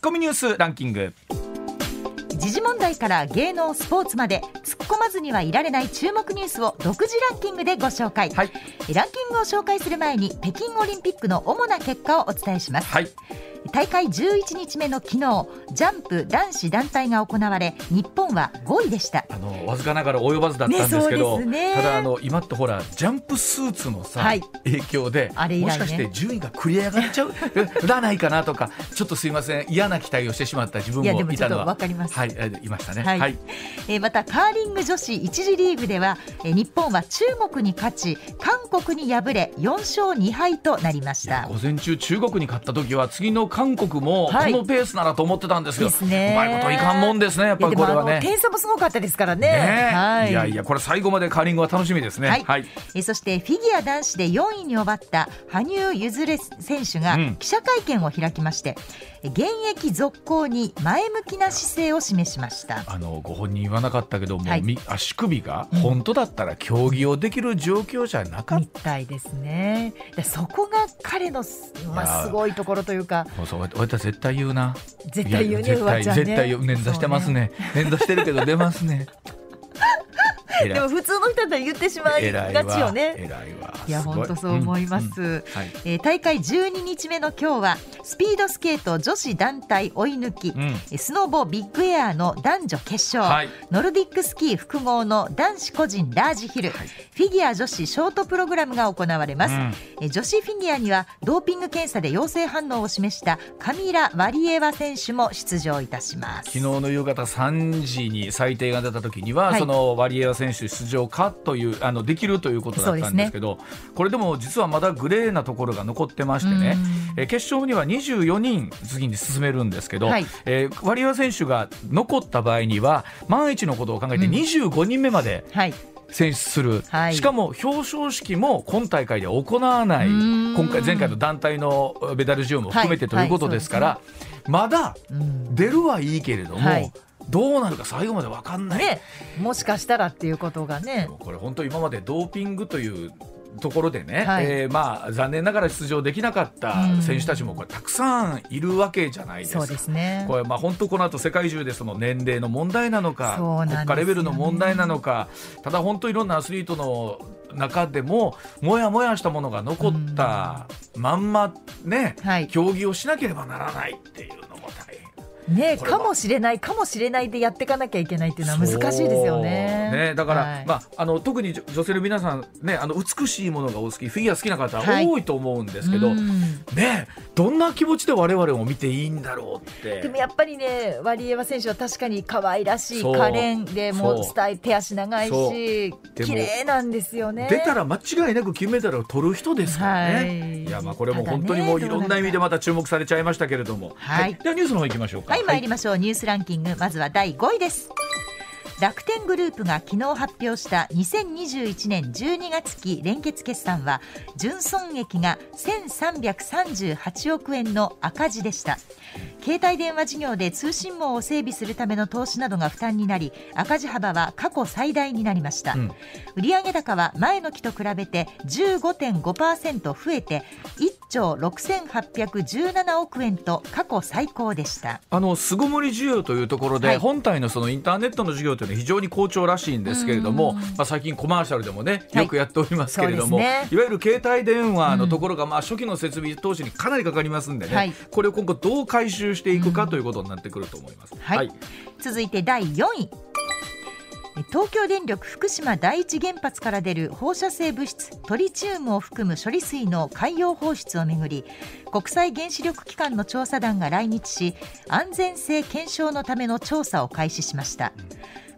ッコミニュースランキング。時事問題から芸能スポーツまで突っ込まずにはいられない注目ニュースを独自ランキングでご紹介、はい。ランキングを紹介する前に北京オリンピックの主な結果をお伝えします、はい大会11日目の昨日ジャンプ男子団体が行われ日本は5位でした。あのわずかながら及ばずだったんですけねど、そうですね。ただあの今ってほらジャンプスーツのさ、はい。影響であれね。もしかして順位が繰り上がっちゃう？らないかなとかちょっとすいません嫌な期待をしてしまった自分いやでもちょっともいたのは。わかります。はいえいましたね。はい。えーまたカーリング女子1次リーグでは、えー日本は中国に勝ち韓国に敗れ4勝2敗となりました。午前中中国に勝った時は次の韓国もこはいのペースならと思ってたんですけど、ですねうまいこといかんもんですねやっぱりこれはね。点差もすごかったですからねねはいいやいやこれ最後までカーリングは楽しみですね。はいはいえーそしてフィギュア男子で4位に終わった羽生結弦選手がうん記者会見を開きまして、えー現役続行に前向きな姿勢を示しました。あのご本人言わなかったけども、はいみ足首が本当だったら競技をできる状況じゃなかっみたいですね。でそこが彼のす,、まあ、すごいところというか、た。そう俺は絶対言うな。絶対言うね、絶対うわちゃんね。絶対捻挫してますね。捻挫してるけど出ますね。でも普通の人だったら言ってしまい。がちよね。偉いわ。いや本当そう思います。うんうん。はい。えー大会12日目の今日はスピードスケート女子団体追い抜き、うん。えースノボビッグエアの男女決勝、はい。ノルディックスキー複合の男子個人ラージヒル、はい。フィギュア女子ショートプログラムが行われます、うん。えー女子フィギュアにはドーピング検査で陽性反応を示したカミラ・ワリエワ選手も出場いたします。昨日の夕方3時に裁定が出た時には、はい。そのワリエワ選手出場かというあのできるということだったんですけどこれでも実はまだグレーなところが残ってましてね、えー決勝には24人次に進めるんですけど、はい。えーワリエワ選手が残った場合には万一のことを考えて25人目まではい。選出する、はい。しかも表彰式も今大会では行わない。うん。今回前回の団体のメダル授与も含めてとはいいうことですから、まだうん。出るはいいけれども、はい。どうなるか最後まで分かんない、ね、もしかしたらっていうことがね。これ本当今までドーピングというところでね、はい。えーまあ、残念ながら出場できなかった選手たちもこれたくさんいるわけじゃないですか。そうですね。これまあ本当この後世界中でその年齢の問題なのかね。国家レベルの問題なのかただ本当いろんなアスリートの中でももやもやしたものが残ったまんまね、はい。競技をしなければならないっていう。ねかもしれないかもしれないでやっていかなきゃいけないっていうのは難しいですよね。ねだから、はい。まあ、あの特に女女性の皆さん、ね、あの美しいものがお好きフィギュア好きな方はい。多いと思うんですけど、うん。ね、どんな気持ちで我々を見ていいんだろうって。でもやっぱりねワリエワ選手は確かに可愛らしい可憐でもそう。うスタイル手足長いし綺麗なんですよね。出たら間違いなく金メダルを取る人ですからね。はい。い、やまあこれも本当にもういろんな意味でまた注目されちゃいましたけれども、はい。ではニュースの方行きましょうか。はい。参りましょう、ニュースランキング。まずは第5位です。楽天グループが昨日発表した2021年12月期連結決算は純損益が1338億円の赤字でした。携帯電話事業で通信網を整備するための投資などが負担になり赤字幅は過去最大になりました、うん。売上高は前の期と比べて15.5%増えて1兆6817億円と過去最高でした。あの巣ごもり需要というところで、はい。本体のそのインターネットの事業というのは非常に好調らしいんですけれども、まあ、最近コマーシャルでもねはい。よくやっておりますけれども、そうですいわゆる携帯電話のところが、まあ、初期の設備投資にかなりかかりますんでね、はい。これを今後どう回収していくかということになってくると思います。はい。続いて第4位。東京電力福島第一原発から出る放射性物質トリチウムを含む処理水の海洋放出をめぐり国際原子力機関の調査団が来日し安全性検証のための調査を開始しました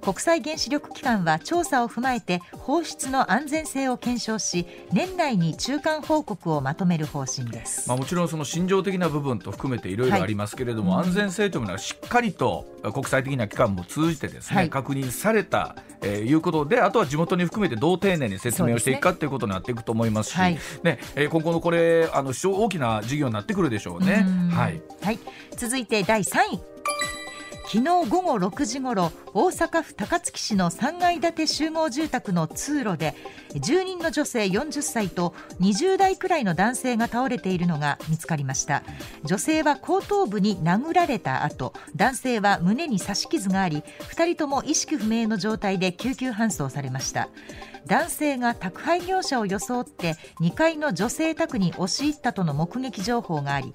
国際原子力機関は調査を踏まえて放出の安全性を検証し年内に中間報告をまとめる方針です。まあ、もちろんその心情的な部分と含めていろいろありますけれども、安全性というのはしっかりと国際的な機関も通じてですね、はい。確認された、えーいうことであとは地元に含めてどう丁寧に説明をしていくかということになっていくと思いますしはい。ねえー今後のこれあの大きな事業になってくるでしょうね。うん。はい。はい、続いて第3位昨日午後6時ごろ大阪府高槻市の3階建て集合住宅の通路で住人の女性40歳と20代くらいの男性が倒れているのが見つかりました。女性は後頭部に殴られた後男性は胸に刺し傷があり2人とも意識不明の状態で救急搬送されました。男性が宅配業者を装って2階の女性宅に押し入ったとの目撃情報があり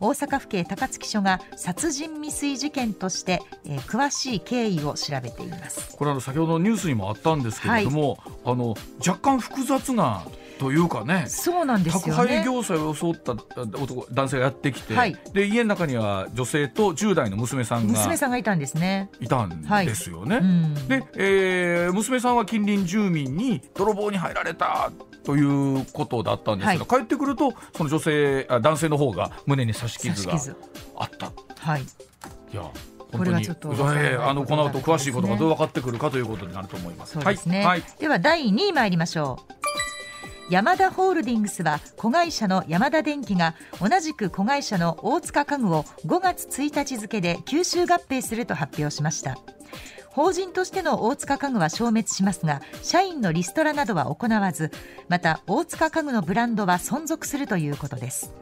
大阪府警高槻署が殺人未遂事件として、えー、詳しい経緯を調べています。これあの先ほどのニュースにもあったんですけれども、はい、あの若干複雑なというかねそうなんですよ、ね、宅配業者を装った男男性がやってきて、はい、で家の中には女性と10代の娘さんが娘さんがいたんですね。い。たんですよね、はいうん、で、えー、娘さんは近隣住民に泥棒に入られたということだったんですけど、はい、帰ってくるとその女性あ男性の方が胸に刺し傷があった。はい、いやこれはちょっと、えー、あのこの後詳しいことがどう分かってくるかということになると思います。そうですね。はい、では第2位参りましょう。ヤマダホールディングスは子会社のヤマダ電機が同じく子会社の大塚家具を5月1日付で吸収合併すると発表しました。法人としての大塚家具は消滅しますが社員のリストラなどは行わずまた大塚家具のブランドは存続するということです。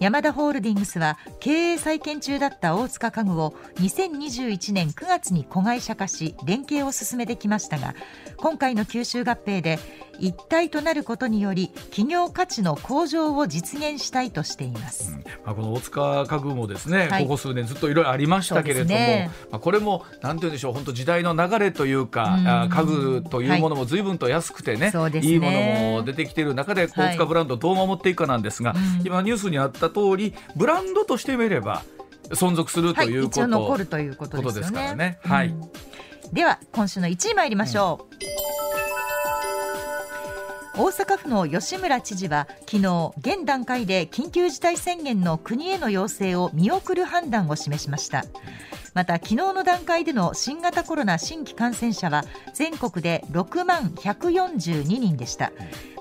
ヤマダホールディングスは経営再建中だった大塚家具を2021年9月に子会社化し連携を進めてきましたが今回の吸収合併で一体となることにより企業価値の向上を実現したいとしています、うん、まあ、この大塚家具もですね、はい、ここ数年ずっといろいろありましたけれども、ね、まあ、これもなんて言うんでしょう本当時代の流れというか、うん、家具というものも随分と安くてねはい、いいものも出てきている中で大塚ブランドをどう守っていくかなんですが、はい、今ニュースにあった通りブランドとしてみれば存続するということ、はい、残るということですからね。はい、うん、では今週の1位参りましょう。大阪府の吉村知事は昨日現段階で緊急事態宣言の国への要請を見送る判断を示しましたまた昨日の段階での新型コロナ新規感染者は全国で6万142人でした。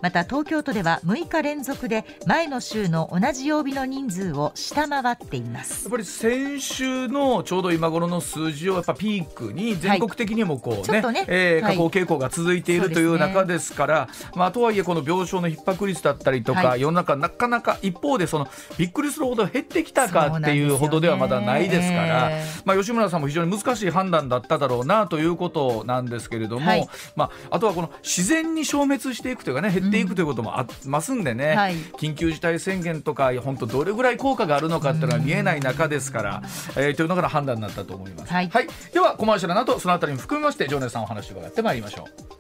また東京都では6日連続で前の週の同じ曜日の人数を下回っています。やっぱり先週のちょうど今頃の数字をやっぱピークに全国的にもこうね,、はいね。えー、下降傾向が続いている、という中ですから、まあ、とはいえこの病床の逼迫率だったりとか、はい、世の中なかなか一方でそのびっくりするほど減ってきたかっていうほどではまだないですから、まあ、吉村さんも非常に難しい判断だっただろうなということなんですけれども、はい、まあ、あとはこの自然に消滅していくというかね減っていくということもありますんでね、はい、緊急事態宣言とか本当どれぐらい効果があるのかっていうのは見えない中ですから、えー、というのが判断になったと思います、はい、はい、ではコマーシャルなどそのあたりも含めまして常連さんお話を伺ってまいりましょう。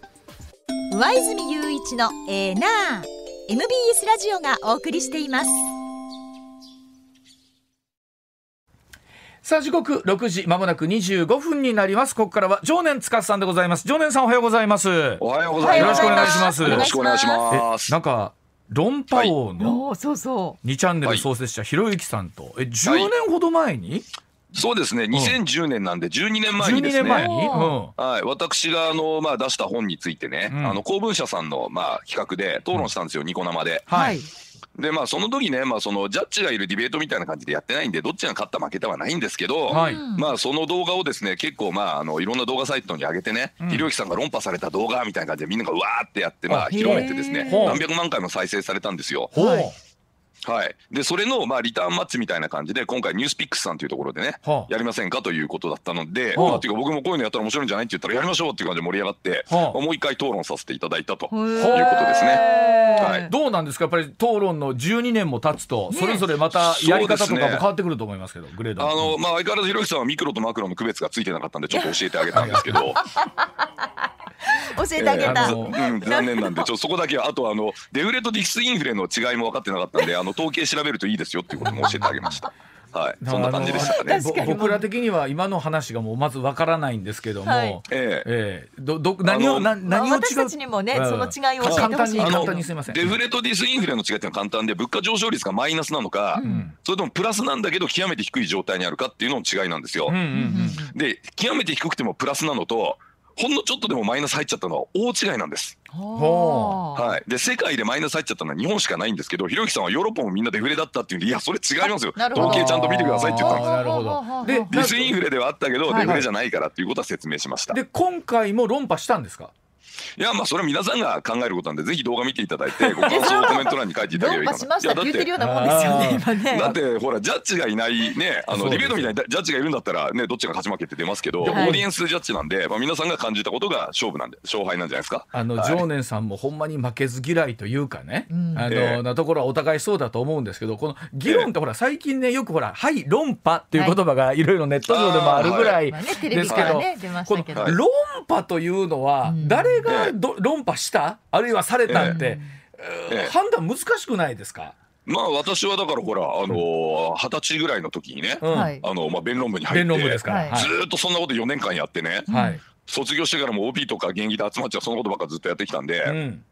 上泉雄一のエー。ナー MBS ラジオがお送りしていますさあ時刻6時まもなく25分になります。ここからは常年司さんでございます。常年さんおはようございます。おはようございます。よろしくお願いします。よろしくお願いします。なんか論破王のそうそう。2チャンネル創設者ひろゆきさんと。え10年ほど前に、そうですね、2010年なんで12年前にですね、はい、私があの、まあ、出した本についてね、うん、あの公文社さんの、まあ、企画で討論したんですよ、ニコ生で。はいでまあその時ね、まあ、そのジャッジがいるディベートみたいな感じでやってないんでどっちが勝った負けたはないんですけど、はい、まあその動画をですね結構まああのいろんな動画サイトに上げてね、ひろゆきさんが論破された動画みたいな感じでみんながうわーってやってまあ広めてですね何百万回も再生されたんですよ。はい。はい、でそれのまあリターンマッチみたいな感じで今回ニュースピックスさんというところでね、はあ、やりませんかということだったので、はあ、っていうか僕もこういうのやったら面白いんじゃないって言ったらやりましょうっていう感じで盛り上がって、はあ、もう一回討論させていただいたということですね。はい、どうなんですか？やっぱり討論の12年も経つと、それぞれまたやり方とかも変わってくると思いますけど、ね、グレードあの、まあ、相変わらずひろゆきさんはミクロとマクロの区別がついてなかったんでちょっと教えてあげたんですけど。教えてあげた、えー、うん、残念なんでちょそこだけはあとあのデフレとディスインフレの違いも分かってなかったんであの統計調べるといいですよっていうことも教えてあげました。はい、そんな感じでしたね。僕ら的には今の話がもうまずわからないんですけども、はい、ええ。ー、どど何をな何を違う、私たちにもね、その違いを教えて簡単に簡単にすみません。デフレとディスインフレの違いってのは簡単で、物価上昇率がマイナスなのか、うん、それともプラスなんだけど極めて低い状態にあるかっていうのの違いなんですよ。うんうんうん、で極めて低くてもプラスなのとほんのちょっとでもマイナス入っちゃったのは大違いなんです。はい、で世界でマイナス入っちゃったのは日本しかないんですけどひろゆきさんはヨーロッパもみんなデフレだったっていうんでいやそれ違いますよ。統計ちゃんと見てくださいって言ったんですなるほど。でディスインフレではあったけどデフレじゃないからっていうことは説明しました、で今回も論破したんですか？いやまあそれは皆さんが考えることなんでぜひ動画見ていただいて ご感想をコメント欄に書いていただければ。いいかな。いやだってだってほらジャッジがいないねあのディベートみたいにジャッジがいるんだったらねどっちが勝ち負けって出ますけど、オーディエンスジャッジなんで、まあ、皆さんが感じたことが勝負なんで勝敗なんじゃないですか？あの、常念さんもほんまに負けず嫌いというかね、あの、なところはお互いそうだと思うんですけどこの議論ってほら最近ねよくほら「はい論破」っていう言葉がいろいろネット上でもあるぐらいですけど、この論破というのは誰がど論破した？あるいはされたって、えー、判断難しくないですか？まあ私はだからほらあの二、十歳ぐらいの時にね、うん、あのまあ弁論部に入って、ずっとそんなこと4年間やってね、はい、卒業してからも OP とか現役で集まっちゃうそのことばっかずっとやってきたんで、うん、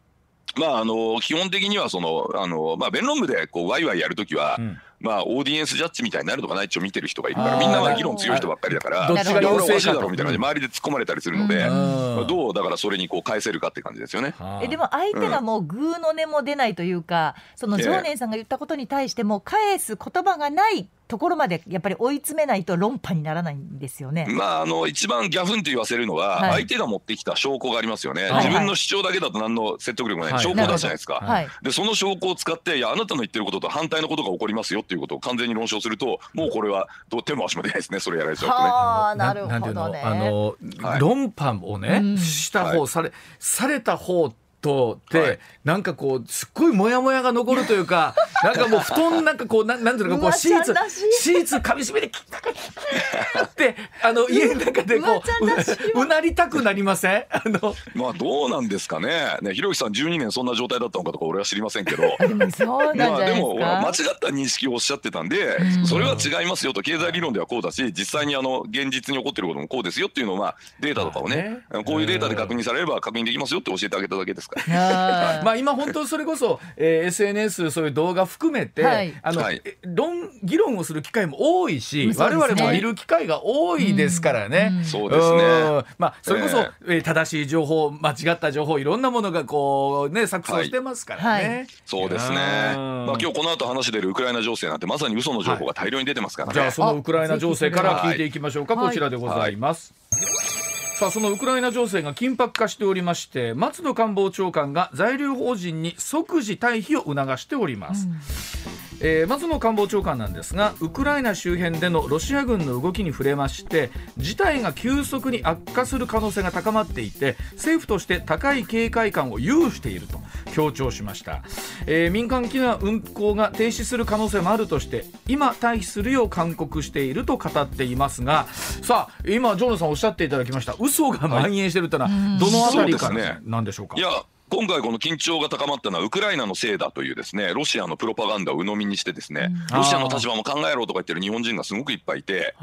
まああの基本的にはそのあのまあ弁論部でこうワイワイやる時は、うんまあ、オーディエンスジャッジみたいになるとかないっちょ見てる人がいるからみんなは議論強い人ばっかりだからど。っちがおかしいだろうみたいな感じで周りで突っ込まれたりするので、どうだからそれにこう返せるかって感じですよね。えでも相手がもうグーの音も出ないというか、その常念さんが言ったことに対しても返す言葉がないところまでやっぱり追い詰めないと論破にならないんですよね。まああの一番ギャフンと言わせるのは、相手が持ってきた証拠がありますよね。はい、自分の主張だけだと何の説得力もない、はい、証拠だじゃないですか。はい、でその証拠を使っていやあなたの言ってることと反対のことが起こりますよっていうことを完全に論証するともうこれはどう手も足も出ないですね。それやられちゃうとね。あなるほどね。あの、論破をね、した方、されされた方とで、はい、なんかこうすっごいモヤモヤが残るというか なんかもう布団なんかこうなんなんていうのかこうシーツシーツかみしめてってあの家の中でこううなりたくなりません？あの。まあどうなんですかね。ねひろゆきさん12年そんな状態だったのかとか俺は知りませんけど。でもそうなんじゃないですか、まあ、でも間違った認識をおっしゃってたんで、うん、それは違いますよと経済理論ではこうだし実際にあの現実に起こってることもこうですよっていうのをまあデータとかをね、ね、こういうデータで確認されれば確認できますよって教えてあげただけですか まあ今本当それこそ、えー、SNS そういう動画含めて、はい、あの、はい、論議論をする機会も多いし、ね、我々も見る機会が多いですからね。そうですね。まあそれこそ、えー、正しい情報間違った情報いろんなものがこうね錯綜してますからね。はい、そうですね。まあ今日この後話出るウクライナ情勢なんてまさに嘘の情報が大量に出てますからね。じゃあそのウクライナ情勢から聞いていきましょうか。こちらでございます。さあそのウクライナ情勢が緊迫化しておりまして松野官房長官が在留邦人に即時退避を促しております、うん。えー、松野官房長官なんですがウクライナ周辺でのロシア軍の動きに触れまして事態が急速に悪化する可能性が高まっていて政府として高い警戒感を有していると強調しました、えー、民間機の運航が停止する可能性もあるとして今退避するよう勧告していると語っていますがさあ今ジョーナさんおっしゃっていただきました。嘘が蔓延しているというのはどのあたりからなんでしょうか、いや今回この緊張が高まったのはウクライナのせいだというですねロシアのプロパガンダを鵜呑みにしてですね、ロシアの立場も考えろとか言ってる日本人がすごくいっぱいいて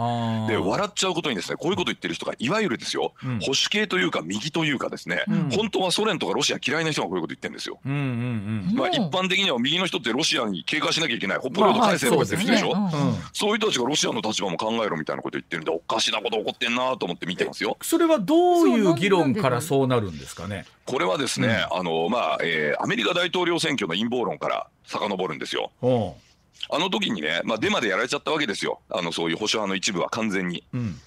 で笑っちゃうことにですねこういうこと言ってる人がいわゆるですよ、うん、保守系というか右というかですね、うん、本当はソ連とかロシア嫌いな人がこういうこと言ってるんですよ。まあ一般的には右の人ってロシアに警戒しなきゃいけない北方領土返せとか言ってる人でしょ、そういう人たちがロシアの立場も考えろみたいなこと言ってるんでおかしなこと起こってんなと思って見てますよ。それはどういう議論からそうなるんですかね？これはですね、うん、あのまあ、えー、アメリカ大統領選挙の陰謀論から遡るんですよ。あの時にね、まあ、デマでやられちゃったわけですよ、あのそういう保守派の一部は完全に。うん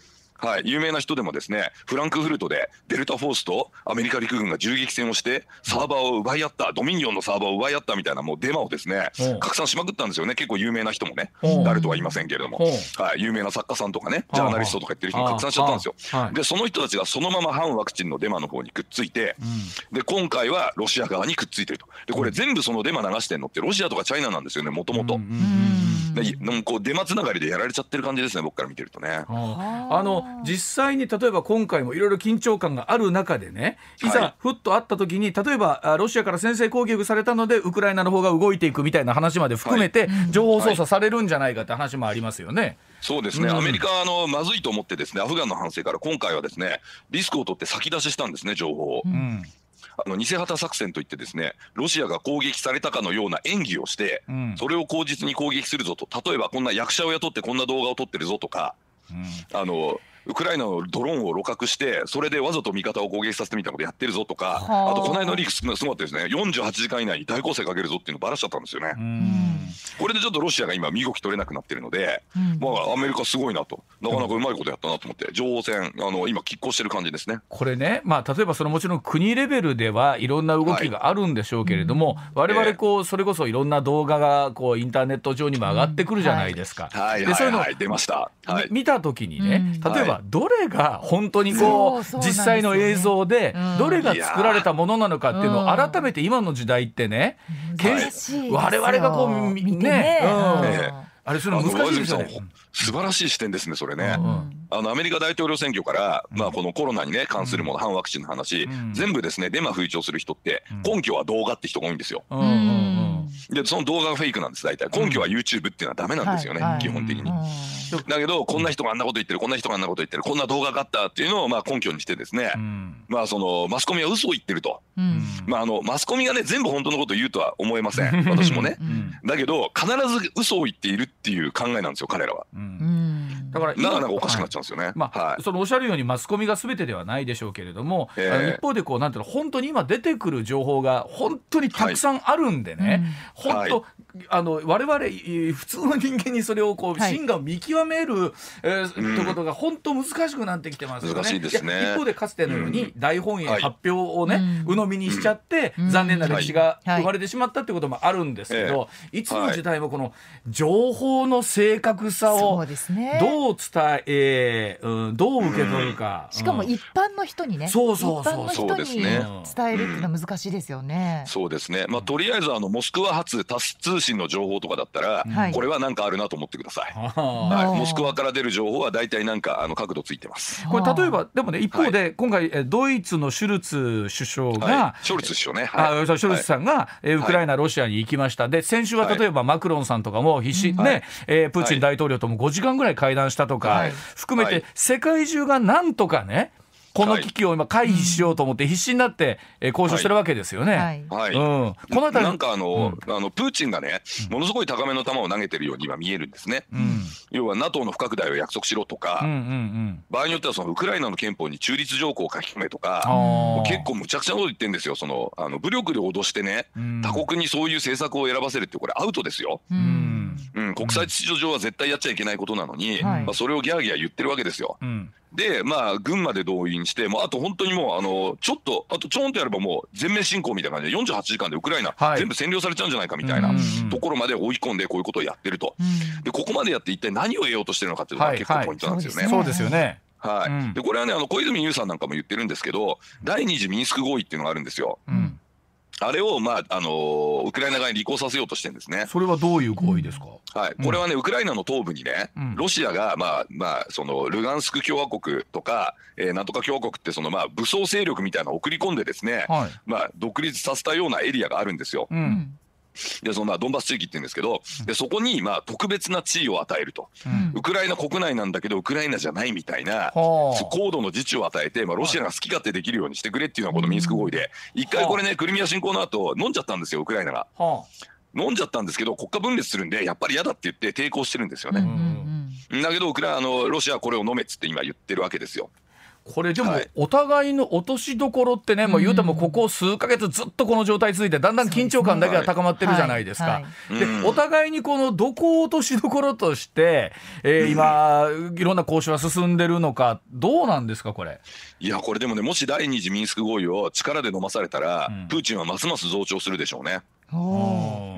はい、有名な人でもですねフランクフルトでデルタフォースとアメリカ陸軍が銃撃戦をしてサーバーを奪い合ったドミニオンのサーバーを奪い合ったみたいなもうデマをですね拡散しまくったんですよね。結構有名な人もね誰とは言いませんけれども、はい、有名な作家さんとかねジャーナリストとか言ってる人に拡散しちゃったんですよ。でその人たちがそのまま反ワクチンのデマの方にくっついて、で今回はロシア側にくっついてると。でこれ全部そのデマ流してんのってロシアとかチャイナなんですよねもともと。こうデマつながりでやられちゃってる感じですね僕から見てるとね。あの実際に例えば今回もいろいろ緊張感がある中でねい。ざふっとあった時に例えばロシアから先制攻撃されたのでウクライナの方が動いていくみたいな話まで含めて情報操作されるんじゃないかって話もありますよね。そうですね、うん、アメリカはあのまずいと思ってですねアフガンの反省から今回はですねリスクを取って先出ししたんですね情報を。うん。あの偽旗作戦といってですねロシアが攻撃されたかのような演技をして、うん、それを口実に攻撃するぞと。例えばこんな役者を雇ってこんな動画を撮ってるぞとか、うん、あのウクライナのドローンを露獲してそれでわざと味方を攻撃させてみたいなことやってるぞとかあ。とこの間のリークすごかったですね。48時間以内に大攻勢かけるぞっていうのをばらしちゃったんですよね。これでちょっとロシアが今身動き取れなくなってるので、まあアメリカすごいなと。なかなかうまいことやったなと思って情報戦あの今拮抗してる感じですね。これね、まあ、例えばそのもちろん国レベルではいろんな動きがあるんでしょうけれども、はい、我々こうそれこそいろんな動画がこうインターネット上にも上がってくるじゃないですか。はいでそういうの出ました、はい、見た時にね、例えばどれが本当にこう実際の映像でどれが作られたものなのかっていうのを改めて今の時代ってね、我々がこうね、うん。あれそれ難しいですよね。素晴らしい視点ですね、それね。うん、あのアメリカ大統領選挙から、まあ、このコロナに、ね、関するもの、反ワクチンの話、全部ですね、デマ吹聴する人って、根拠は動画って人が多いんですよ。で、その動画がフェイクなんです、大体。根拠は YouTube っていうのはダメなんですよね、基本的に。だけど、こんな人があんなこと言ってる、こんな人があんなこと言ってる、こんな動画があったっていうのをまあ根拠にしてですね、まあそのマスコミは嘘を言ってると。まああのマスコミがね全部本当のことを言うとは思えません。私もね。だけど必ず嘘を言っているっていう考えなんですよ彼らは。だから今なんかおかしくなっちゃうんですよね。まあ、そのおっしゃるようにマスコミがすべてではないでしょうけれども、一方でこうなんていうの本当に今出てくる情報が本当にたくさんあるんでね、本当あの我々 普通の人間にそれをこう真が見極める、えーということが本当難しくなってきてますよね。ね。一方でかつてのように大本営発表をね、鵜呑みにしちゃって、残念な歴史が生まれてしまったってこともあるんですけど、いつの時代もこの情報の正確さをどう伝え、うん、どう受け取るか、しかも一般の人にね、そうそうそう一般の人に伝えるっていうのは難しいですよね。そうですね。まあとりあえずあのモスクワ発タス通信の情報とかだったら、これは何かあるなと思ってください。はい、モスクワから出る情報は大体なんかあの角度ついてます。これ例えばでもね一方で、今回ドイツのシュルツ首相が、ショルツ首相ね、はい、あショルツさんが、えウクライナロシアに行きました。で先週は例えばマクロンさんとかも必死、ね、えプーチン大統領とも5時間ぐらい会談したとか、含めて世界中がなんとかねこの危機を今回避しようと思って必死になって交渉してるわけですよね。はい。うん、この辺なんかあの、うん、あのプーチンがねものすごい高めの球を投げてるように今見えるんですね。うん、要は NATO の不拡大を約束しろとか、うんうんうん、場合によってはそのウクライナの憲法に中立条項を書き込めとか、結構むちゃくちゃなこと言ってるんですよ。そのあの武力で脅してね、他国にそういう政策を選ばせるってこれアウトですよ。うんうん、国際秩序上は絶対やっちゃいけないことなのに、まあそれをギャーギャー言ってるわけですよ。で、まあ、軍まで動員して、もうあと本当にもう、あの、ちょっと、あとちょんとやればもう全面侵攻みたいな感じで、48時間でウクライナ、全部占領されちゃうんじゃないかみたいなところまで追い込んで、こういうことをやってると。で、ここまでやって一体何を得ようとしてるのかっていうのが結構ポイントなんですよね。そうですよね。はい。で、これはね、あの、小泉悠さんなんかも言ってるんですけど、第二次ミンスク合意っていうのがあるんですよ。うんあれを、まああのー、ウクライナ側に履行させようとしてるんですね。それはどういう合意ですか、はい、これはね、ウクライナの東部にね、うん、ロシアが、まあまあ、そのルガンスク共和国とか、えー、なんとか共和国ってその、まあ、武装勢力みたいなのを送り込んでですね、はい、まあ、独立させたようなエリアがあるんですよ。うんでそのまあドンバス地域って言うんですけどでそこにまあ特別な地位を与えると、うん、ウクライナ国内なんだけどウクライナじゃないみたいな、高度の自治を与えて、まあ、ロシアが好き勝手できるようにしてくれっていうのがこのミンスク合意で。一回これねクリミア侵攻の後飲んじゃったんですよウクライナが。飲んじゃったんですけど国家分裂するんでやっぱり嫌だって言って抵抗してるんですよね。だけどウクライナのロシアはこれを飲めっつって今言ってるわけですよ。これでもお互いの落としどころってね、もう言うてもここ数か月ずっとこの状態続いてだんだん緊張感だけが高まってるじゃないですか。でお互いにこのどこを落としどころとして、えー、今いろんな交渉は進んでるのかどうなんですかこれ？いやこれでもねもし第二次ミンスク合意を力で飲まされたら、うん、プーチンはますます増長するでしょうね。う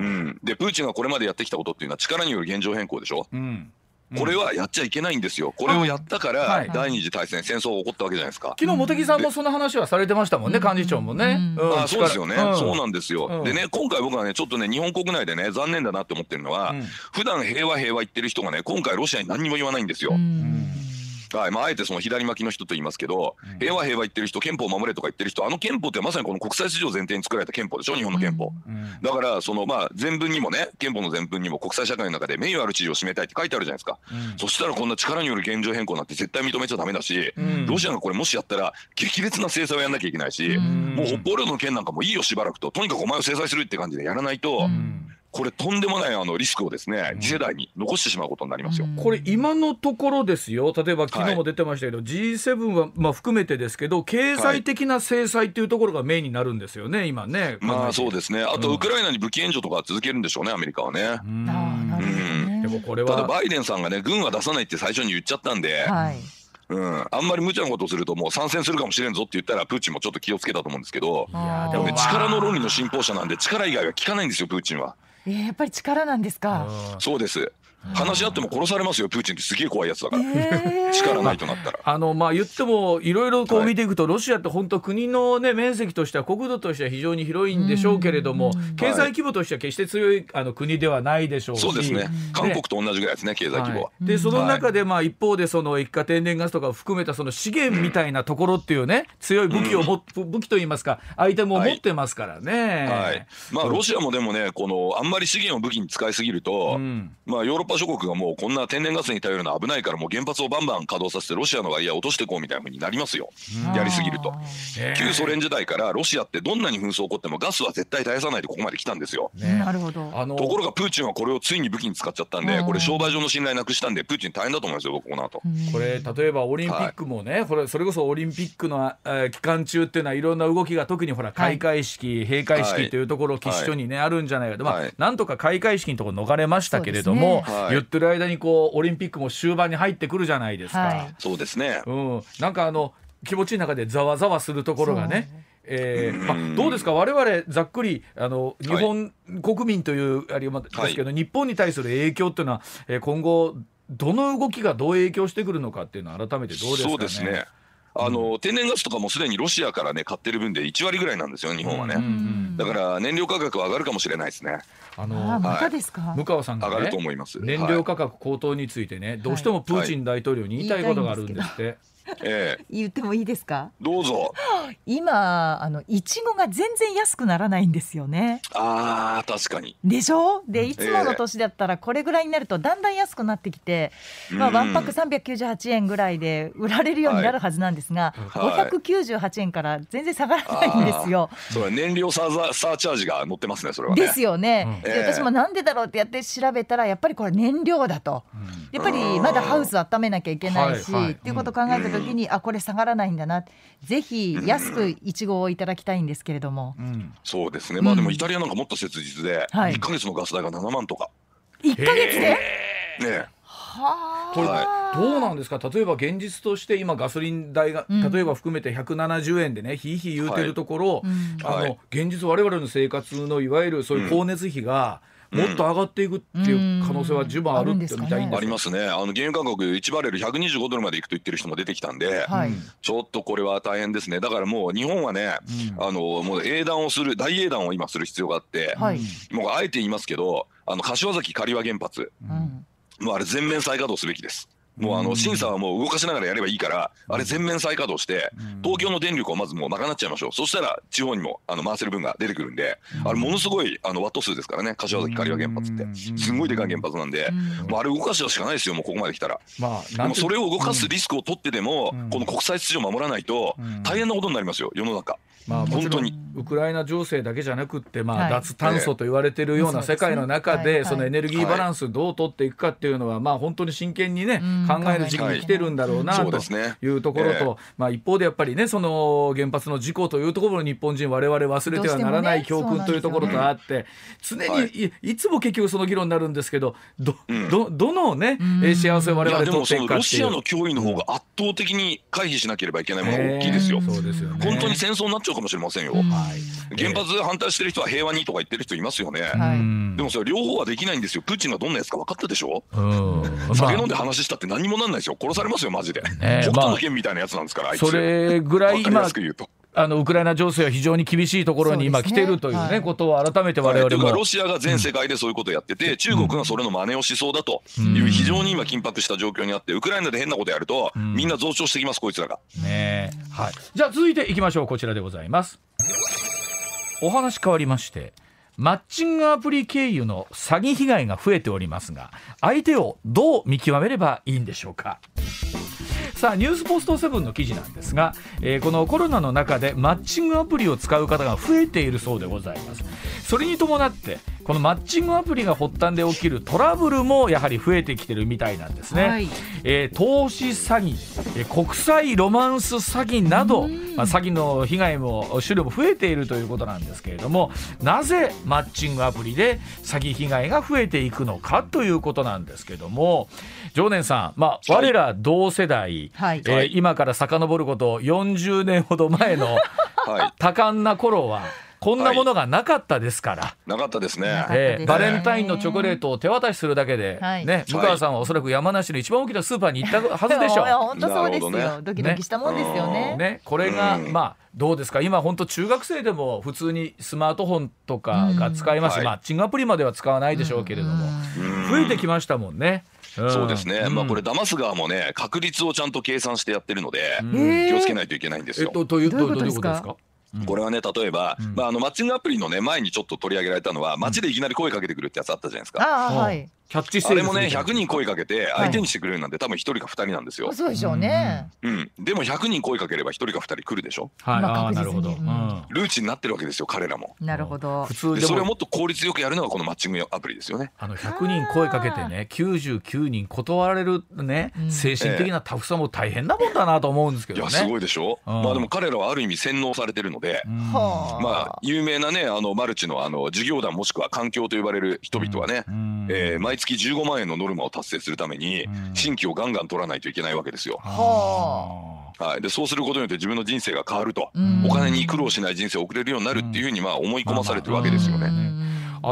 ん、でプーチンがこれまでやってきたことっていうのは力による現状変更でしょ？うんこれはやっちゃいけないんですよ。これをやったから第二次大戦、戦争が起こったわけじゃないですか。昨日茂木さんもその話はされてましたもんね、幹事長もね。あそうですよね、そうなんですよ。でね、今回僕はね、ちょっとね、日本国内でね、残念だなって思ってるのは、普段平和平和言ってる人がね、今回ロシアに何にも言わないんですよ。はい。まあ、あえてその左巻きの人と言いますけど、うん、平和平和言ってる人憲法を守れとか言ってる人あの憲法ってまさにこの国際市場前提に作られた憲法でしょ？日本の憲法、うん、だからそのまあ前文にもね憲法の前文にも国際社会の中で名誉ある地位を占めたいって書いてあるじゃないですか、うん、そしたらこんな力による現状変更なんて絶対認めちゃダメだし、ロシアがこれもしやったら激烈な制裁をやんなきゃいけないし、もう北方領土の件なんかもいいよしばらくと。とにかくお前を制裁するって感じでやらないと、これとんでもないあのリスクをですね、次世代に残してしまうことになりますよ。これ今のところですよ。例えば昨日も出てましたけど、はい、G7 はまあ含めてですけど経済的な制裁っていうところがメインになるんですよね、今ね。まあそうですね。あとウクライナに武器援助とか続けるんでしょうねアメリカはね。うん。でもこれはただバイデンさんがね軍は出さないって最初に言っちゃったんで。はい。うん、あんまり無茶なことをするともう参戦するかもしれんぞって言ったらプーチンもちょっと気をつけたと思うんですけどでも、ね、力の論理の信奉者なんで力以外は聞かないんですよプーチンは。えー、やっぱり力なんですか。そうです。話し合っても殺されますよプーチンってすげえ怖いやつだから、えー、力ないとなったら、あのまあ言ってもいろいろこう見ていくと、ロシアって本当国のね面積としては国土としては非常に広いんでしょうけれども、経済規模としては決して強いあの国ではないでしょうし。そうですね。韓国と同じぐらいですね経済規模は、でその中でまあ一方でその液化天然ガスとかを含めたその資源みたいなところっていうね強い武器をも、武器といいますかアイテムを持ってますからね、はい。まあロシアもでもねこのあんまり資源を武器に使いすぎると、まあヨーロッパ諸国がもうこんな天然ガスに頼るのは危ないからもう原発をバンバン稼働させてロシアの割合を落としていこうみたいなふうになりますよ。やりすぎると。旧ソ連時代からロシアってどんなに紛争起こってもガスは絶対絶やさないでここまで来たんですよ、なるほど。ところがプーチンはこれをついに武器に使っちゃったんでこれ商売上の信頼なくしたん。でプーチン大変だと思いますよこの後これ例えばオリンピックもね、はい、これそれこそオリンピックの、えー、期間中っていうのはいろんな動きが特にほら開会式、はい、閉会式とい。うところ基地所にね、あるんじゃないかと、まあ、なんとか開会式のところ逃れましたけれども、ね、言ってる間にこうオリンピックも終盤に入ってくるじゃないですか。はい、そうですね、うん、なんかあの気持ちの中でざわざわするところがね。えーまあ、どうですか、われわれざっくりあの日本国民というあれですけど、はい、日本に対する影響っていうのは、えー、今後、どの動きがどう影響してくるのかっていうのは、改めてどうですか、ね、そうですねあの天然ガスとかもすでにロシアからね買ってる分で1割ぐらいなんですよ日本はね、だから燃料価格は上がるかもしれないですね。あのまたですか？向川さんが、ね、上がると思います。燃料価格高騰についてね、どうしてもプーチン大統領に言いたいことがあるんですって。ええ、言ってもいいですか？どうぞ。今あのいちごが全然安くならないんですよね。あー確かに。でしょ？でいつもの年だったらこれぐらいになるとだんだん安くなってきて、まあ、ワンパック398円ぐらいで売られるようになるはずなんですが、はい、598円から全然下がらないんですよ、それ燃料サーサーチャージが乗ってますねそれは、ね、ですよね、うん、で私もなんでだろうってやって調べたらやっぱりこれ燃料だと、うん、やっぱりまだハウス温めなきゃいけないし、はい。はい、っていうことを考えた時に、あこれ下がらないんだな。ぜひ安くいちごをいただきたいんですけれども、うん、そうですね。まあでもイタリアなんかもっと切実で、うん、1か月のガス代が7万とか。1か月で？ねはこれ、どうなんですか？例えば現実として今ガソリン代が、例えば含めて170円でねひいひい言うてるところ、はい、あの現実我々の生活のいわゆるそういう光熱費が、うんもっと上がっていくっていう可能性は十分あるってみたいありますね。あの原油価格1バレル125ドルまでいくと言ってる人も出てきたんで、はい、ちょっとこれは大変ですね。だからもう日本はね、うん、あのもう英断をする大英断を今する必要があって、はい、もうあえて言いますけどあの柏崎刈羽原発、うん、もうあれ全面再稼働すべきです。もうあの審査はもう動かしながらやればいいから、あれ全面再稼働して、東京の電力をまずもう賄っちゃいましょう。そしたら地方にもあの回せる分が出てくるんで、あれものすごいあのワット数ですからね、柏崎刈羽原発って。すごいでかい原発なんで、もうあれ動かしちゃうしかないですよ、もうここまで来たら。まあ、でもそれを動かすリスクを取ってでも、この国際秩序を守らないと、大変なことになりますよ、世の中。まあ、本当に。ウクライナ情勢だけじゃなくて、まあ、脱炭素と言われているような世界の中で、そのエネルギーバランスどう取っていくかっていうのは、まあ、本当に真剣にね、考える時期に来てるんだろうなというところと、まあ、一方でやっぱりね、その原発の事故というところを日本人、われわれ忘れてはならない教訓というところとあって、常にい。つも結局その議論になるんですけど、どどどのね、幸せをわれわれ取っていくかロシアの脅威の方が圧倒的に回避しなければいけないものが大きいですよ。そうですよ本当に戦争になっちゃうかもしれませんよ。原発反対してる人は平和にとか言ってる人いますよね、でもそれ両方はできないんですよ。プーチンがどんなやつか分かったでしょ、う酒飲んで話したって何もなんないですよ。殺されますよマジで、北斗の剣みたいなやつなんですからあいつ。それぐらい今あのウクライナ情勢は非常に厳しいところに今来てるというね、ねことを改めて我々も、ロシアが全世界でそういうことをやってて、うん、中国がそれの真似をしそうだという非常に今緊迫した状況にあってウクライナで変なことやると、うん、みんな増長してきますこいつらが。ねはい、じゃあ続いていきましょうこちらでございます。お話変わりましてマッチングアプリ経由の詐欺被害が増えておりますが相手をどう見極めればいいんでしょうか？さあニュースポストセブンの記事なんですが、えー、このコロナの中でマッチングアプリを使う方が増えているそうでございます。それに伴ってこのマッチングアプリが発端で起きるトラブルもやはり増えてきてるみたいなんですね、はい、えー、投資詐欺、えー、国際ロマンス詐欺など、まあ、詐欺の被害も種類も増えているということなんですけれどもなぜマッチングアプリで詐欺被害が増えていくのかということなんですけども常念さん、まあ、我ら同世代、はい、えー、今から遡ること40年ほど前の多感な頃はこんなものがなかったですから、はい、なかったですね、えー、バレンタインのチョコレートを手渡しするだけで、はい、ね、向川さんはおそらく山梨の一番大きなスーパーに行ったはずでしょう。本当そうですよ、ね、ドキドキしたもんですよね。ねこれが、まあどうですか？今本当中学生でも普通にスマートフォンとかが使えます、うん、マッチングアプリまでは使わないでしょうけれども、増えてきましたもんね。そうですね、うん、まあこれ騙す側もね確率をちゃんと計算してやってるので、気をつけないといけないんですよ。えっと、というどういうことですか？これはね例えば、うん、まあ、あのマッチングアプリのね前にちょっと取り上げられたのは街でいきなり声かけてくるってやつあったじゃないですか。あはい、キャッチあれもね100人声かけて相手にしてくれるなんて、多分1人か2人なんですよ。そうでしょうね。うん、でも100人声かければ1人か2人来るでしょ？はい、まあ、なるほど、うん、ルーチになってるわけですよ彼らも。なるほど。普通でそれをもっと効率よくやるのがこのマッチングアプリですよね。あの100人声かけてね99人断られるね、精神的なタフさも大変なもんだなと思うんですけどね。いやすごいでしょ？うん、まあでも彼らはある意味洗脳されてるので、うん、まあ有名なねあのマルチのあの事業団もしくは環境と呼ばれる人々はね、うん、えー、毎月15万円のノルマを達成するために新規をガンガン取らないといけないわけですよ。はい、でそうすることによって自分の人生が変わると、お金に苦労しない人生を送れるようになるっていうふうにまあ思い込まされてるわけですよね。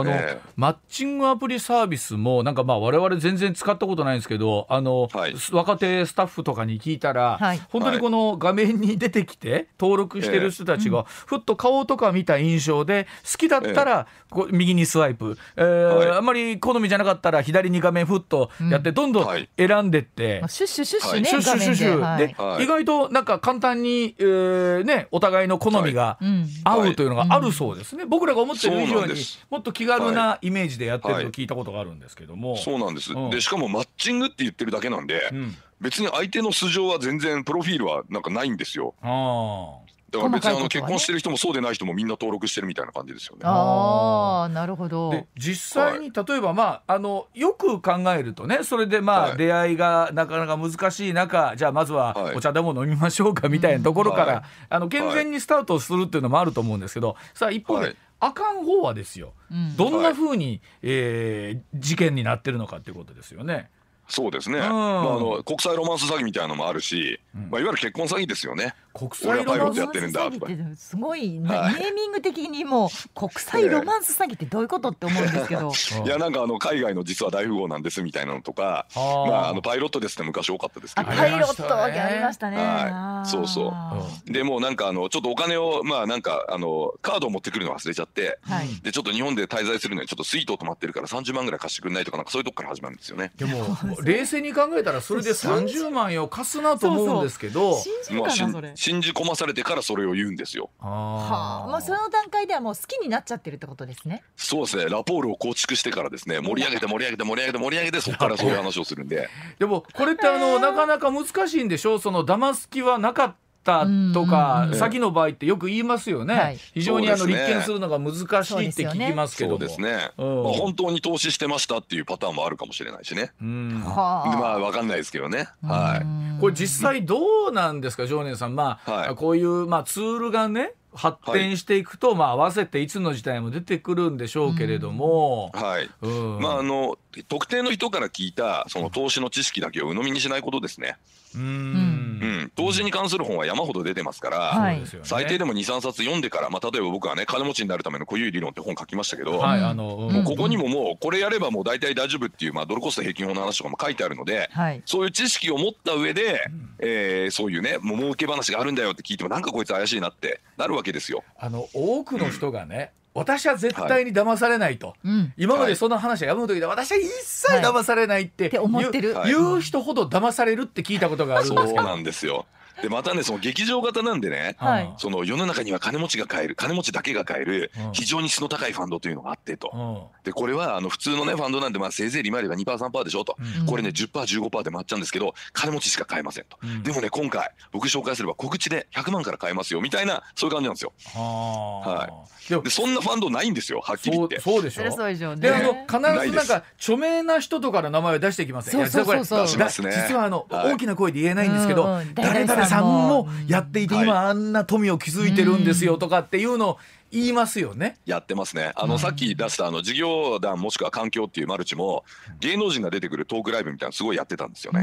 あの、えー、マッチングアプリサービスもなんかまあ我々全然使ったことないんですけどあの、はい、若手スタッフとかに聞いたら、はい、本当にこの画面に出てきて登録してる人たちが、ふっと顔とか見た印象で好きだったら、こう右にスワイプ、えー、はい、あんまり好みじゃなかったら左に画面ふっとやってどんどん選んでって、うん、シュッシュシュッシュね、シュッシュシュッシュで、意外となんか簡単に、えー、ねお互いの好みが合うというのがあるそうですね、僕らが思ってる以上にもっと気軽なイメージでやってると聞いたことがあるんですけども、そうなんです、うん、でしかもマッチングって言ってるだけなんで、うん、別に相手の素性は全然プロフィールはなんかないんですよ。あだから別にあの結婚してる人もそうでない人もみんな登録してるみたいな感じですよね。ああなるほど。で実際に例えばまああのよく考えるとねそれでまあ出会いがなかなか難しい中じゃあまずはお茶でも飲みましょうかみたいなところからあの健全にスタートするっていうのもあると思うんですけどさあ一方であかん方はですよ、どんなふうに、えー、事件になってるのかっていうことですよね。そうですね、うん、まあ、あの国際ロマンス詐欺みたいなのもあるし、うん、まあ、いわゆる結婚詐欺ですよね。国際ロマンス詐欺ってすごい、ね、はい、ネーミング的にも国際ロマンス詐欺ってどういうことって思うんですけど。いやなんかあの海外の実は大富豪なんですみたいなのとかまああのパイロットですって昔多かったですけど、ね、パイロットありましたね、はい、そうそう、でもなんかあのちょっとお金をまあなんかあのカードを持ってくるの忘れちゃって、はい、でちょっと日本で滞在するのにちょっとスイート止まってるから30万ぐらい貸してくれないとかなんかそういうとこから始まるんですよね。でも 冷静に考えたらそれで30万円を貸すなと思うんですけど。信じ込まされててからそれを言うんですよ。はあ、まあその段階ではもう好きになっちゃってるってことですね。そうですね。ラポールを構築してからですね、盛り上げて盛り上げて盛り上げて盛り上げてそこからそういう話をするんで。でもこれってあのなかなか難しいんでしょ？う。その騙す気はなかった。とか、詐欺の場合ってよく言いますよね、はい、非常にあの立件するのが難しいって聞きますけどそうですね、うん、まあ、本当に投資してましたっていうパターンもあるかもしれないしね、うん、まあ分かんないですけどね、はい、これ実際どうなんですか常念さん。まあ、はい、こういう、まあ、ツールがね発展していくと、はい、まあ合わせていつの時代も出てくるんでしょうけれども、はい、うん、まああの特定の人から聞いたその投資の知識だけを鵜呑みにしないことですね。うん、投資に関する本は山ほど出てますから、はい、最低でも23冊読んでから、まあ、例えば僕はね金持ちになるための固有理論って本書きましたけど、はい、あのもうここにももうこれやればもう大体大丈夫っていう、まあ、ドルコスト平均法の話とかも書いてあるので、はい、そういう知識を持った上で、うん、えー、そういうねもう儲け話があるんだよって聞いてもなんかこいつ怪しいなってなるわけですよ。あの多くの人がね、私は絶対に騙されないと、はい、今までその話は山本で私は一切騙されないって,、思ってる。言う人ほど騙されるって聞いたことがあるんですけど、そうなんですよでまたねその劇場型なんでね、はい、その世の中には金持ちが買える金持ちだけが買える非常に質の高いファンドというのがあってと、でこれはあの普通のねファンドなんでまあせいぜい利回りが 2%3% でしょと、うん、これね 10%15% で回っちゃうんですけど金持ちしか買えませんと、うん、でもね今回僕紹介すれば告知で100万から買えますよみたいなそういう感じなんですよ。はい。でそんなファンドないんですよはっきり言って。そうでしょ？であの必ずなんか著名な人とかの名前を出してきません。そうそうそうそう。実はあの、大きな声で言えないんですけど、誰々さんもやっていて、今あんな富を築いてるんですよとかっていうのを言いますよね。やってますね。あの、さっき出したあの事業団もしくは環境っていうマルチも芸能人が出てくるトークライブみたいなのすごいやってたんですよね。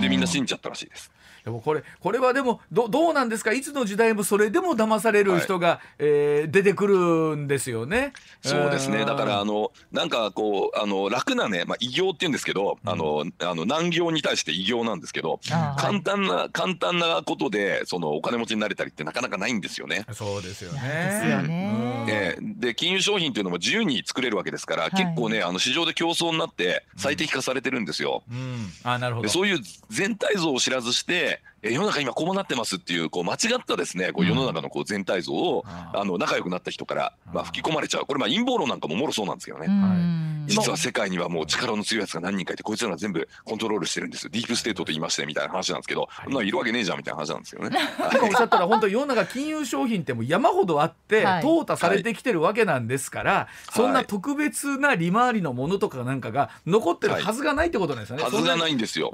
でみんな信じちゃったらしいです。でもこれこれはでもどどうなんですか？いつの時代もそれでも騙される人が、はい、えー、出てくるんですよね。そうですね。だからあのなんかこうあの楽なね、まあ、異業っていうんですけど、うん、あのあの難行に対して異業なんですけど簡単な、はい、簡単なことでそのお金持ちになれたりってなかなかないんですよね。そうですよね。ですよね。で金融商品っていうのも自由に作れるわけですから、はい、結構ねあの市場で競争になって最適化されてるんですよ。うん。うん、あなるほど。そういう全体像を知らずしてえ世の中今こうなってますっていうこう間違ったですねこう世の中のこう全体像を、あの仲良くなった人から、まあ、吹き込まれちゃう。これまあ陰謀論なんかももろそうなんですけどね、実は世界にはもう力の強いやつが何人かいてこいつらが全部コントロールしてるんですディープステートと言いましてみたいな話なんですけど、そんないるわけねえじゃんみたいな話なんですよね。今 おっしゃったら本当に世の中金融商品ってもう山ほどあって淘汰されてきてるわけなんですから、そんな特別な利回りのものとかなんかが残ってるはずがないってことなんですよね。はずがないんですよ。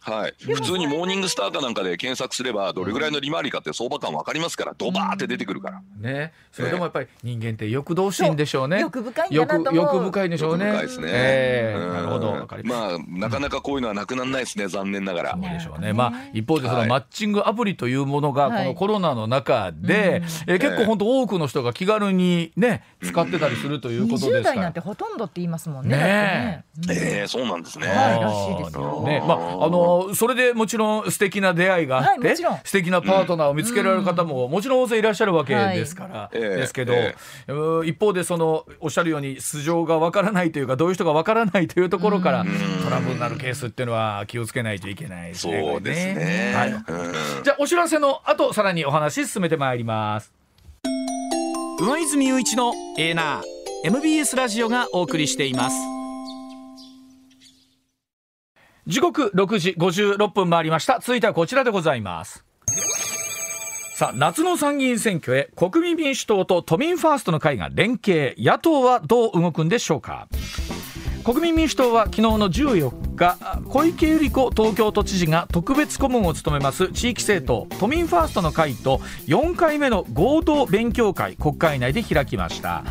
はい、普通にモーニングスターかなんかで検索すればばどれぐらいの利回りかって相場感分かりますからドバーって出てくるから、ね。それでもやっぱり人間って欲動心でしょうね。欲深いんだなと欲深いでしょうね。欲深いですね、えー、なるほどまあなかなかこういうのはなくならないですね残念ながら。そうでしょうね。まあ一方でそのマッチングアプリというものがこのコロナの中で、えー、結構本当多くの人が気軽にね使ってたりするということですから、20代なんてほとんどって言いますもんねねえ。ー、そうなんですね、はい、らしいですよ。ね。まああのそれでもちろん素敵な出会いがあって、はい、素敵なパートナーを見つけられる方ももちろん大勢いらっしゃるわけですから、ですけど、一方でそのおっしゃるように素性がわからないというかどういう人がわからないというところからトラブルになるケースっていうのは気をつけないといけないですね。そうですね。はい。じゃあお知らせの後さらにお話進めてまいります。上泉雄一のエーナー MBS ラジオがお送りしています。時刻6時56分回りました続いてはこちらでございますさあ夏の参議院選挙へ国民民主党と都民ファーストの会が連携野党はどう動くんでしょうか国民民主党は昨日の14日小池百合子東京都知事が特別顧問を務めます地域政党都民ファーストの会と4回目の合同勉強会国会内で開きました。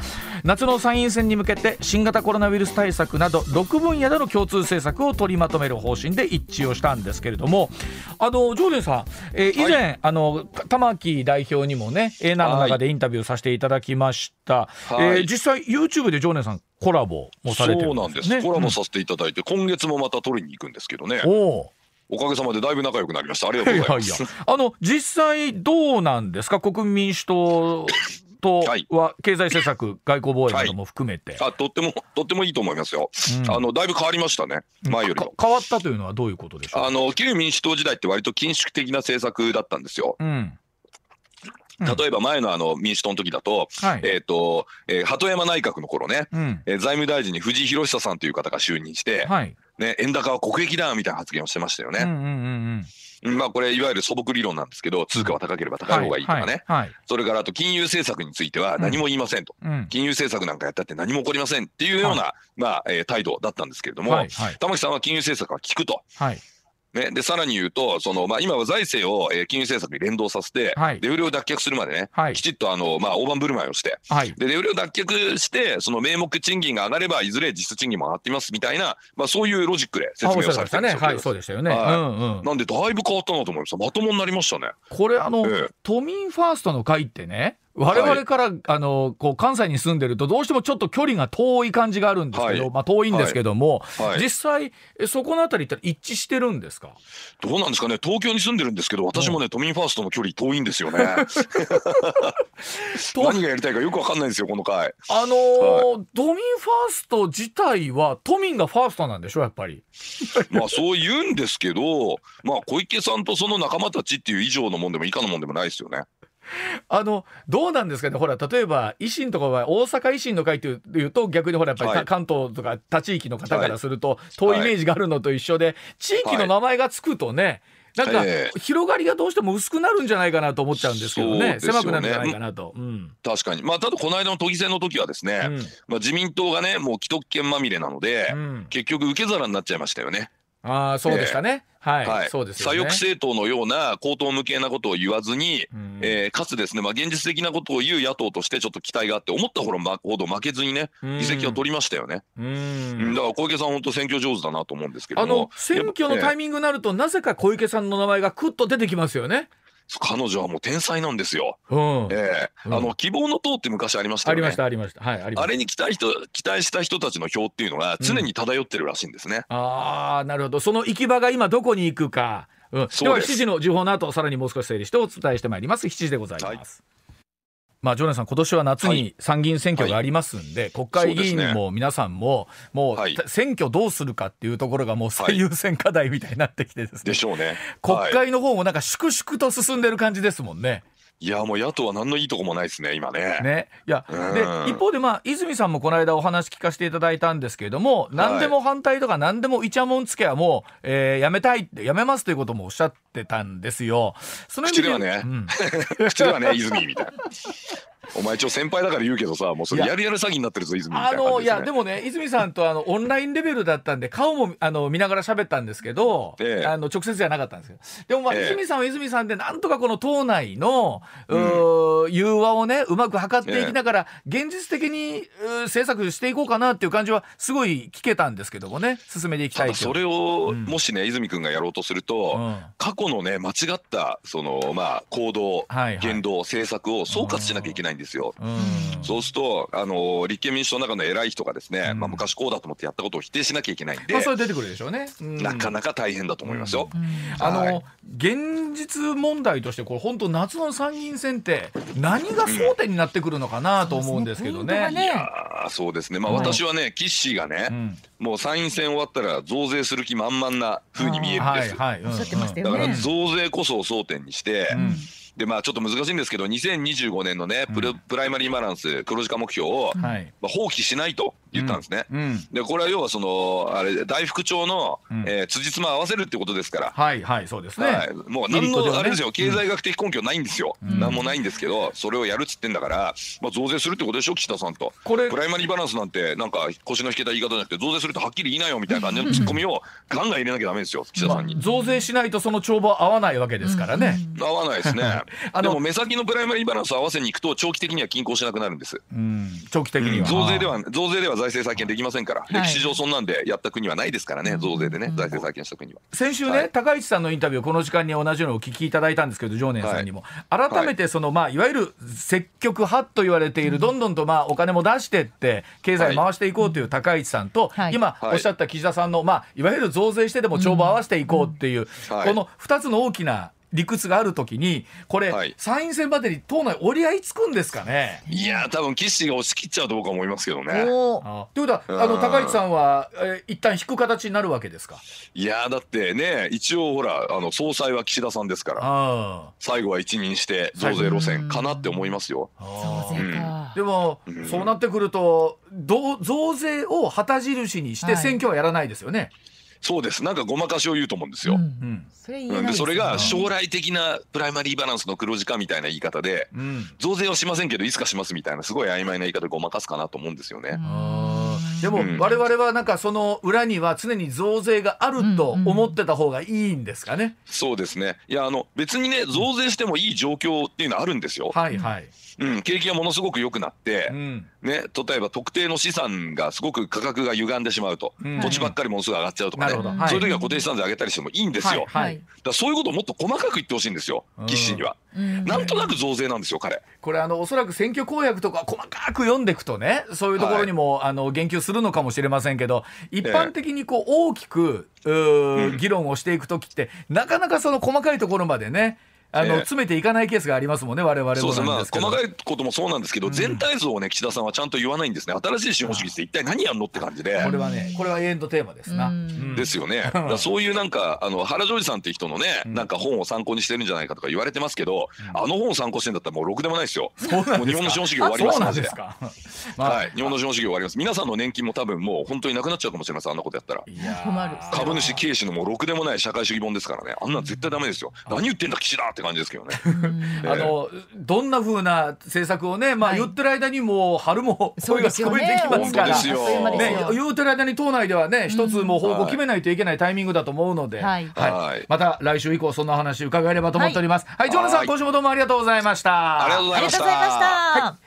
夏の参院選に向けて新型コロナウイルス対策など6分野での共通政策を取りまとめる方針で一致をしたんですけれどもあのジョーデンさん、えー、以前、はい、あの玉木代表にもね A ナの中でインタビューさせていただきました、はい、えー、実際 YouTube でジョーデンさんコラボもされてるんです、ね、そうなんです。コラボさせていただいて、うん、今月もまた取りに行くんですけどね。おおかげさまでだいぶ仲良くなりました。ありがとうございます。いやいや。あの実際どうなんですか、国民民主党とは経済政策、外交防衛なども含めて、はい、あとってもとってもいいと思いますよ、うん、あのだいぶ変わりましたね、前よりも。変わったというのはどういうことでしょう？あの旧民主党時代って割と緊縮的な政策だったんですよ。うん例えば前のあの民主党の時だと、はい、えっ、ー、と、えー、鳩山内閣の頃ね、うん、えー、財務大臣に藤井博久さんという方が就任して、はい、ね、円高は国益だみたいな発言をしてましたよね。うんうんうんうん。まあこれいわゆる素朴理論なんですけど通貨は高ければ高い方がいいとかね、はいはい、それからあと金融政策については何も言いませんと、うん、金融政策なんかやったって何も起こりませんっていうような、はい、まあえー、態度だったんですけれども、玉木さんは金融政策は聞くと。ね、でさらに言うと、そのまあ、今は財政を、えー、金融政策に連動させて、はい、デフレを脱却するまでね、はい、きちっとあの、まあ、大盤振る舞いをして、はい、でデフレを脱却して、その名目賃金が上がれば、いずれ実質賃金も上がっていますみたいな、まあ、そういうロジックで説明をされてたんですよ、ね、はい、そうでしたよね、うんうん。なんで、だいぶ変わったなと思いました、まともになりましたね。これあの、ええ、都民ファーストの会ってね、我々から、はい、あのこう関西に住んでるとどうしてもちょっと距離が遠い感じがあるんですけど、はい、まあ遠いんですけども、はい、実際そこのあたりって一致してるんですか？どうなんですかね？東京に住んでるんですけど私もね、都民ファーストの距離遠いんですよね。何がやりたいかよくわかんないんですよこの回。あのー、都民ファースト自体は都民がファーストなんでしょやっぱり。まあそう言うんですけどまあ小池さんとその仲間たちっていう以上のもんでも以下のもんでもないですよね あのどうなんですかね？ほら例えば維新とかは大阪維新の会というと逆にほらやっぱり、はい、関東とか他地域の方からすると、遠いイメージがあるのと一緒で、地域の名前がつくとね、なんか、広がりがどうしても薄くなるんじゃないかなと思っちゃうんですけどね、ね。狭くなるんじゃないかなと。うん、確かに、まあ、ただこの間の都議選の時はですね、うん、まあ、自民党がね、もう既得権まみれなので、うん、結局、受け皿になっちゃいましたよね。ああ、そうでしたね。えーはい、はい、そうです、ね、左翼政党のような口頭無形なことを言わずに、うん、えー、かつですね、まあ、現実的なことを言う野党としてちょっと期待があって思ったほど負けずにね議席を取りましたよね、うん、だから小池さん本当選挙上手だなと思うんですけどあの選挙のタイミングになると、なぜか小池さんの名前がくっと出てきますよね。彼女はもう天才なんですよ。うん、ええー、あの希望の党って昔ありましたよね。ありましたありました。はいありあれに期待人期待した人たちの票っていうのが常に漂ってるらしいんですね。うん、ああなるほど。その行き場が今どこに行くか。うん、では7時の時報の後さらにもう少し整理してお伝えしてまいります。7時でございます。はいまあ、ジョネさん、今年は夏に参議院選挙がありますんで、はい、国会議員も皆さんも、もう選挙どうするかっていうところがもう最優先課題みたいになってきてですね、でしょうね、国会の方もなんか粛々と進んでる感じですもんね。いやもう野党は何のいいとこもないですね今ね。ねいや、で一方でまあ泉さんもこの間お話聞かせていただいたんですけれども、何でも反対とか何でもイチャモンつけはもう、えー、やめたいやめますということもおっしゃってたんですよ。その口ではね、うん、口ではね泉みたいな。お前一応先輩だから言うけどさもうそれや。るやる詐欺になってるぞ泉みたいな、ね、あのいやでもね泉さんとあのオンラインレベルだったんで顔もあの見ながら喋ったんですけど、ええ、あの直接じゃなかったんですけどでもまあ、え、泉さんは泉さんでなんとかこの党内の、うん、融和をねうまく図っていきながら、現実的に政策していこうかなっていう感じはすごい聞けたんですけどもね。進めていきたいそれを、もしね泉君がやろうとすると、うん、過去のね間違ったそのまあ行動、はいはい、言動政策を総括しなきゃいけないんですよ。そうするとあの立憲民主党の中の偉い人がですね、まあ、昔こうだと思ってやったことを否定しなきゃいけないんで、まあ、それ出てくるでしょうね、なかなか大変だと思いますよ。あの、現実問題としてこれ本当夏の参議院選って何が争点になってくるのかなと思うんですけどね。いやそうですね、まあ、私はね、キッシーがね、もう参院選終わったら増税する気満々なふうに見えるんです。はいはい、だから増税こそを争点にして、でまあちょっと難しいんですけど2025年のねプル,、プライマリーバランス黒字化目標を、まあ、放棄しないと言ったんですね。うんうん、でこれは要はそのあれ大副長の、うん、えー、辻褄合わせるってことですから。はいはいそうですね。はい、もう何のあれですよ、経済学的根拠ないんですよ。うん、何もないんですけどそれをやるっつってんだから、まあ、増税するってことでしょ？岸田さんと。これプライマリーバランスなんてなんか腰の引けた言い方じゃなくて増税するとはっきり言いなよみたいな感じのツッコミをガンガン入れなきゃダメですよ岸田さんに、まあ、増税しないとその帳簿合わないわけですからね。合わないですね。でも目先のプライマリーバランス合わせにいくと長期的には均衡しなくなるんです。長期的には、増税では増税では財政再建できませんから、歴史上そんなんでやった国はないですからね、増税でね、財政再建した国は。先週ね、高市さんのインタビュー、この時間に同じようにお聞きいただいたんですけど、常念さんにも、改めてその、まあ、いわゆる積極派と言われている、どんどんとまあお金も出してって、経済回していこうという高市さんと、今おっしゃった岸田さんの、まあ、いわゆる増税してでも帳簿合わせていこうっていう、この2つの大きな理屈があるときに、これ、はい、参院選までに党内折り合いつくんですかね？いや多分岸が押し切っちゃうと僕は思いますけどね。ということは、あの高市さんは、えー、一旦引く形になるわけですか？いやだってね、一応ほら、あの総裁は岸田さんですから、最後は一任して増税路線かなって思いますよ。うん、でも、うん、そうなってくると、ど増税を旗印にして選挙はやらないですよね。はいそうですなんかごまかしを言うと思うんですよ。うんそれでそれが将来的なプライマリーバランスの黒字化みたいな言い方で、うん、増税はしませんけどいつかしますみたいなすごい曖昧な言い方でごまかすかなと思うんですよね。でも、我々はなんかその裏には常に増税があると思ってた方がいいんですかね？うんうん、そうですね。いやあの別にね増税してもいい状況っていうのはあるんですよ。はいはい。うん、景気がものすごく良くなって、うん、ね、例えば特定の資産がすごく価格が歪んでしまうと、うん、土地ばっかりものすごい上がっちゃうとかね、はい、そういう時は固定資産税上げたりしてもいいんですよ、はい、だそうい。うことをもっと細かく言ってほしいんですよ。岸氏には、うん、なんとなく増税なんですよ彼。これあのおそらく選挙公約とか細かく読んでいくとねそういうところにも、はい、あの言及するのかもしれませんけど一般的にこう大きく、議論をしていく時って、なかなかその細かいところまでねあの、詰めていかないケースがありますもんね、我々もそうですまあ、細かいこともそうなんですけど、うん、全体像をね、岸田さんはちゃんと言わないんですね、新しい資本主義って。一体何やんのって感じで、これはね、これは永遠とテーマですな。ですよね、そういうなんか、あの原ジョージさんっていう人のね、なんか本を参考にしてるんじゃないかとか言われてますけど、あの本を参考してんだったら、もうろくでもないですよ、もう日本の資本主義終わりますマで。はい、日本の資本主義終わります。皆さんの年金も多分もう本当になくなっちゃうかもしれません、あんなことやったら。株主経営士のもうろくでもない社会主義本ですからね、あんな絶対ダメですよ。何言ってんだ岸田って感じですけどね。あのどんなふうな政策をね、まあ、言ってる間にも春も声が聞こえてきますから、ね、言ってる間に党内ではね一つもう方向決めないといけないタイミングだと思うので、はい。また来週以降そんな話伺えればと思っております。はい、ジョナさん今週もどうもありがとうございました。ありがとうございました。